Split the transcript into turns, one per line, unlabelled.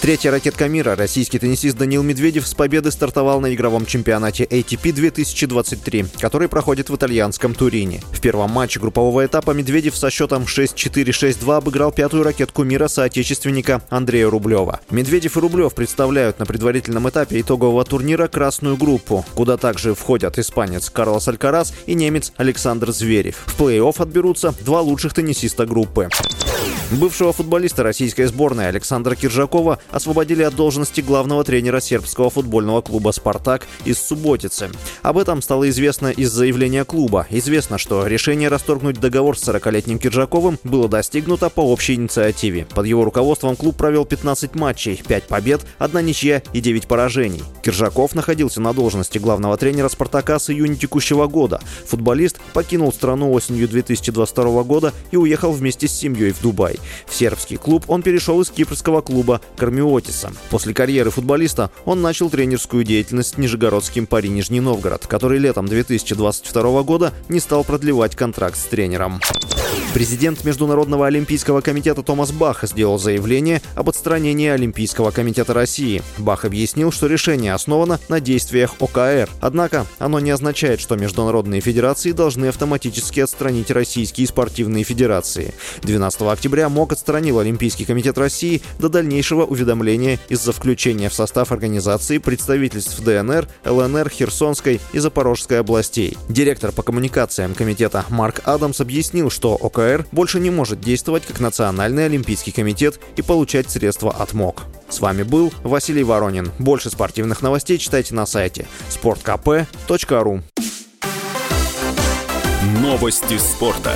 Третья ракетка мира, российский теннисист Данил Медведев с победы стартовал на игровом чемпионате ATP 2023, который проходит в итальянском Турине. В первом матче группового этапа Медведев со счетом 6-4-6-2 обыграл пятую ракетку мира соотечественника Андрея Рублева. Медведев и Рублев представляют на предварительном этапе итогового турнира красную группу, куда также входят испанец Карлос Алькарас и немец Александр Зверев. В плей-офф отберутся два лучших теннисиста группы. Бывшего футболиста российской сборной Александра Киржакова освободили от должности главного тренера сербского футбольного клуба «Спартак» из Субботицы. Об этом стало известно из заявления клуба. Известно, что решение расторгнуть договор с 40-летним Киржаковым было достигнуто по общей инициативе. Под его руководством клуб провел 15 матчей, 5 побед, 1 ничья и 9 поражений. Киржаков находился на должности главного тренера «Спартака» с июня текущего года. Футболист покинул страну осенью 2022 года и уехал вместе с семьей в Дубай. В сербский клуб он перешел из кипрского клуба Кармиотиса. После карьеры футболиста он начал тренерскую деятельность с нижегородским пари Нижний Новгород, который летом 2022 года не стал продлевать контракт с тренером. Президент Международного олимпийского комитета Томас Бах сделал заявление об отстранении Олимпийского комитета России. Бах объяснил, что решение основано на действиях ОКР. Однако оно не означает, что международные федерации должны автоматически отстранить российские спортивные федерации. 12 октября МОК отстранил Олимпийский комитет России до дальнейшего уведомления из-за включения в состав организации представительств ДНР, ЛНР, Херсонской и Запорожской областей. Директор по коммуникациям комитета Марк Адамс объяснил, что ОКР больше не может действовать как Национальный олимпийский комитет и получать средства от МОК. С вами был Василий Воронин. Больше спортивных новостей читайте на сайте sportkp.ru
Новости спорта.